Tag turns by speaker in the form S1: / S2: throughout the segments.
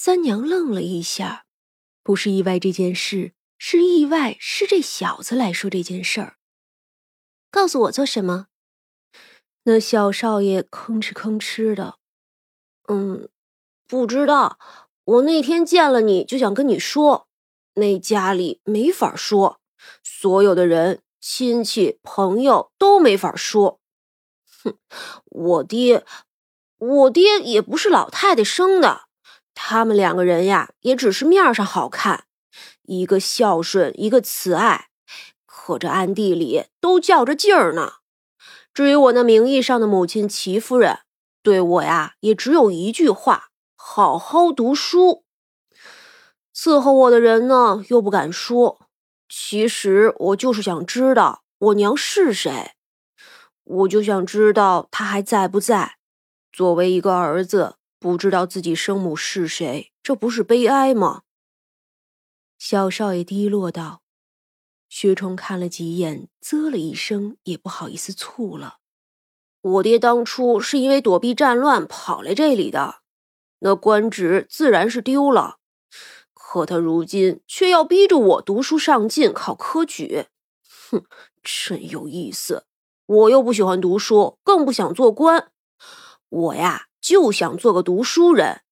S1: 三娘愣了一下，不是意外这件事，是意外是这小子来说这件事儿。
S2: 告诉我做什么？
S1: 那小少爷吭哧吭哧的，
S3: 嗯，不知道。我那天见了你就想跟你说，那家里没法说，所有的人、亲戚、朋友都没法说。哼，我爹，我爹也不是老太太生的。他们两个人呀，也只是面上好看，一个孝顺，一个慈爱，可这暗地里都较着劲儿呢。至于我那名义上的母亲齐夫人，对我呀，也只有一句话：好好读书。伺候我的人呢，又不敢说。其实我就是想知道我娘是谁，我就想知道她还在不在。作为一个儿子。不知道自己生母是谁，这不是悲哀吗？
S1: 小少爷低落道。薛冲看了几眼，啧了一声，也不好意思蹙了。
S3: 我爹当初是因为躲避战乱跑来这里的，那官职自然是丢了。可他如今却要逼着我读书上进，考科举。哼，真有意思。我又不喜欢读书，更不想做官。我呀。就想做个读书人，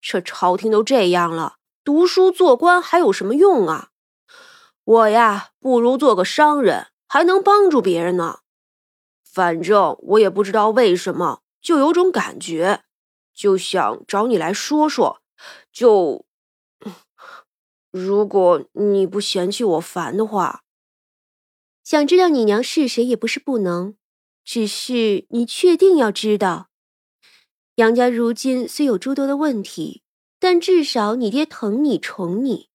S3: 这朝廷都这样了，读书做官还有什么用啊？我呀，不如做个商人，还能帮助别人呢。反正我也不知道为什么，就有种感觉，就想找你来说说。就如果你不嫌弃我烦的话，
S2: 想知道你娘是谁也不是不能，只是你确定要知道。杨家如今虽有诸多的问题，但至少你爹疼你宠你，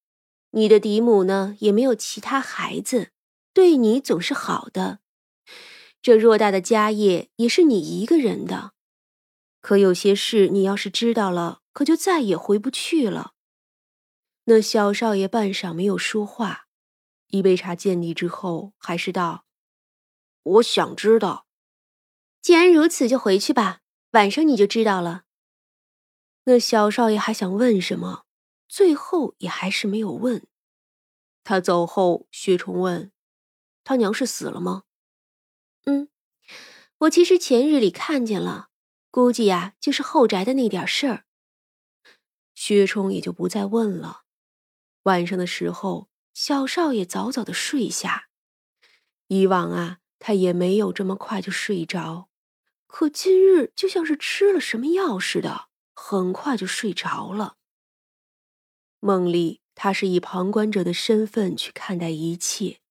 S2: 你的嫡母呢也没有其他孩子，对你总是好的。这偌大的家业也是你一个人的，可有些事你要是知道了，可就再也回不去了。
S1: 那小少爷半晌没有说话，一杯茶见底之后，还是道：“
S3: 我想知道。
S2: 既然如此，就回去吧。”晚上你就知道了。
S1: 那小少爷还想问什么，最后也还是没有问。他走后，薛崇问：“他娘是死了吗？”“
S2: 嗯，我其实前日里看见了，估计呀就是后宅的那点事儿。”
S1: 薛冲也就不再问了。晚上的时候，小少爷早早的睡下。以往啊，他也没有这么快就睡着。可今日就像是吃了什么药似的，很快就睡着了。梦里，他是以旁观者的身份去看待一切。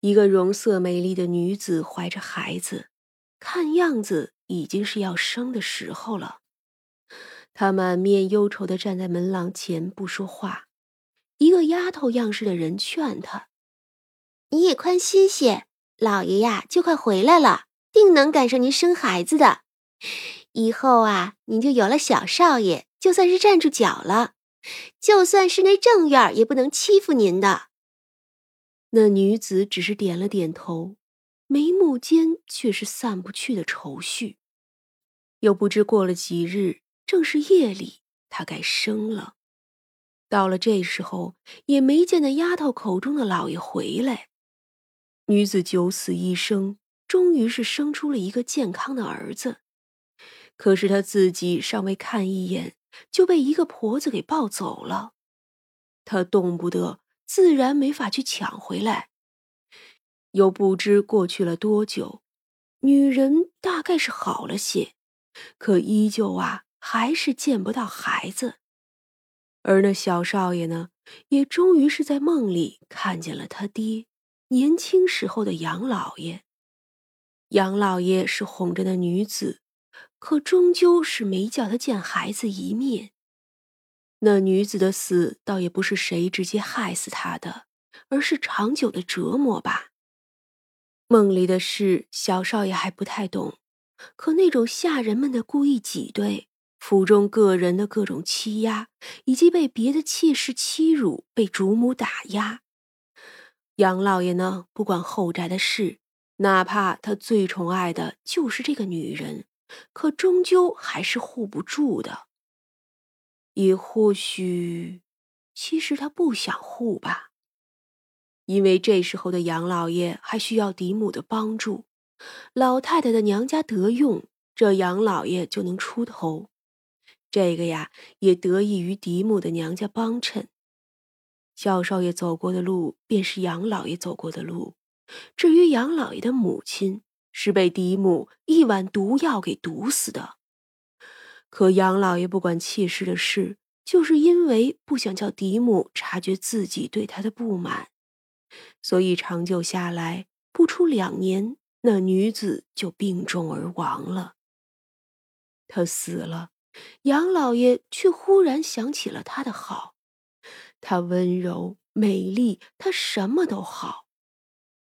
S1: 一个容色美丽的女子怀着孩子，看样子已经是要生的时候了。她满面忧愁的站在门廊前不说话。一个丫头样式的人劝她：“
S2: 你也宽心些，老爷呀就快回来了。”定能赶上您生孩子的，以后啊，您就有了小少爷，就算是站住脚了。就算是那正院也不能欺负您的。
S1: 那女子只是点了点头，眉目间却是散不去的愁绪。又不知过了几日，正是夜里，她该生了。到了这时候，也没见那丫头口中的老爷回来。女子九死一生。终于是生出了一个健康的儿子，可是他自己尚未看一眼，就被一个婆子给抱走了。他动不得，自然没法去抢回来。又不知过去了多久，女人大概是好了些，可依旧啊，还是见不到孩子。而那小少爷呢，也终于是在梦里看见了他爹年轻时候的杨老爷。杨老爷是哄着那女子，可终究是没叫他见孩子一面。那女子的死倒也不是谁直接害死她的，而是长久的折磨吧。梦里的事，小少爷还不太懂，可那种下人们的故意挤兑，府中个人的各种欺压，以及被别的妾室欺辱、被主母打压，杨老爷呢，不管后宅的事。哪怕他最宠爱的就是这个女人，可终究还是护不住的。也或许，其实他不想护吧。因为这时候的杨老爷还需要嫡母的帮助，老太太的娘家得用，这杨老爷就能出头。这个呀，也得益于嫡母的娘家帮衬。小少爷走过的路，便是杨老爷走过的路。至于杨老爷的母亲，是被嫡母一碗毒药给毒死的。可杨老爷不管妾室的事，就是因为不想叫嫡母察觉自己对他的不满。所以长久下来，不出两年，那女子就病重而亡了。她死了，杨老爷却忽然想起了她的好，她温柔美丽，她什么都好。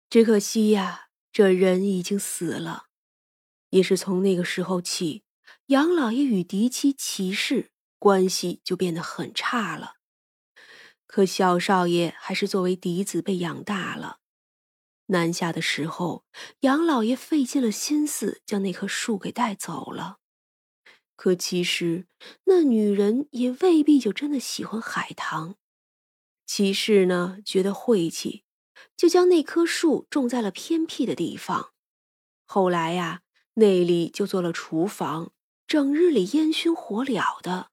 S1: 只可惜呀，这人已经死了。也是从那个时候起，杨老爷与嫡妻齐氏关系就变得很差了。可小少爷还是作为嫡子被养大了。南下的时候，杨老爷费尽了心思将那棵树给带走了。可其实那女人也未必就真的喜欢海棠。齐氏呢，觉得晦气，就将那棵树种在了偏僻的地方。后来呀，那里就做了厨房，整日里烟熏火燎的。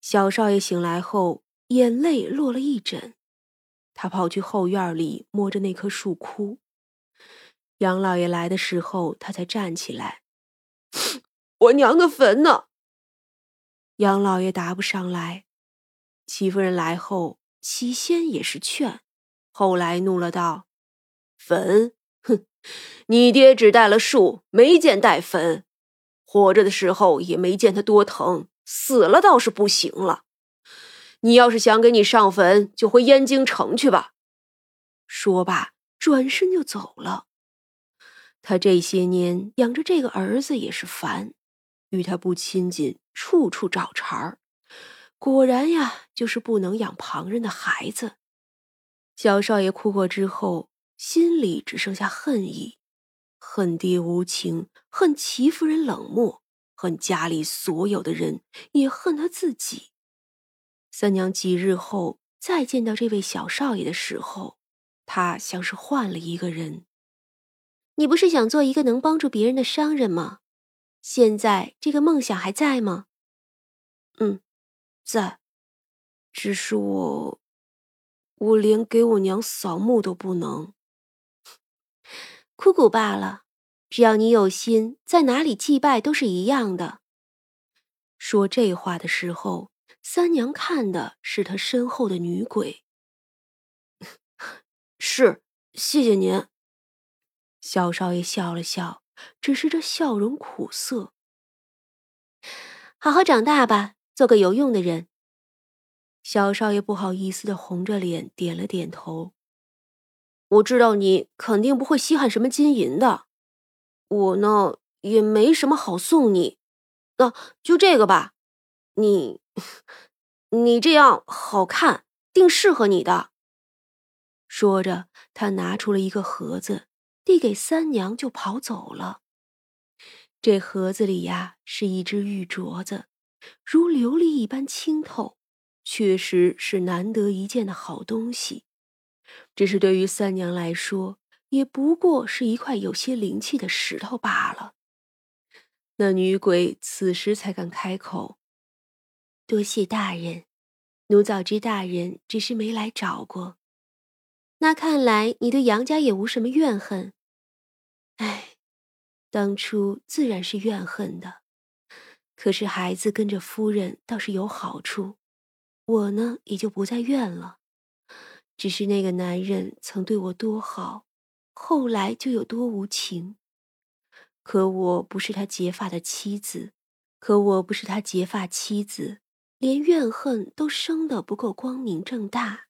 S1: 小少爷醒来后。眼泪落了一枕，他跑去后院里摸着那棵树哭。杨老爷来的时候，他才站起来。我娘的坟呢？杨老爷答不上来。戚夫人来后，起先也是劝，后来怒了道：“坟？哼！你爹只带了树，没见带坟。活着的时候也没见他多疼，死了倒是不行了。”你要是想给你上坟，就回燕京城去吧。说罢，转身就走了。他这些年养着这个儿子也是烦，与他不亲近，处处找茬儿。果然呀，就是不能养旁人的孩子。小少爷哭过之后，心里只剩下恨意：恨爹无情，恨齐夫人冷漠，恨家里所有的人，也恨他自己。三娘几日后再见到这位小少爷的时候，他像是换了一个人。
S2: 你不是想做一个能帮助别人的商人吗？现在这个梦想还在吗？
S3: 嗯，在。只是我，我连给我娘扫墓都不能。
S2: 哭哭罢了。只要你有心，在哪里祭拜都是一样的。
S1: 说这话的时候。三娘看的是他身后的女鬼。
S3: 是，谢谢您。
S1: 小少爷笑了笑，只是这笑容苦涩。
S2: 好好长大吧，做个有用的人。
S1: 小少爷不好意思的红着脸点了点头。
S3: 我知道你肯定不会稀罕什么金银的，我呢也没什么好送你。那就这个吧，你。你这样好看，定适合你的。
S1: 说着，他拿出了一个盒子，递给三娘，就跑走了。这盒子里呀，是一只玉镯子，如琉璃一般清透，确实是难得一见的好东西。只是对于三娘来说，也不过是一块有些灵气的石头罢了。那女鬼此时才敢开口。
S2: 多谢大人，奴早知大人只是没来找过。那看来你对杨家也无什么怨恨。
S1: 唉，当初自然是怨恨的，可是孩子跟着夫人倒是有好处，我呢也就不再怨了。只是那个男人曾对我多好，后来就有多无情。可我不是他结发的妻子，可我不是他结发妻子。连怨恨都生得不够光明正大。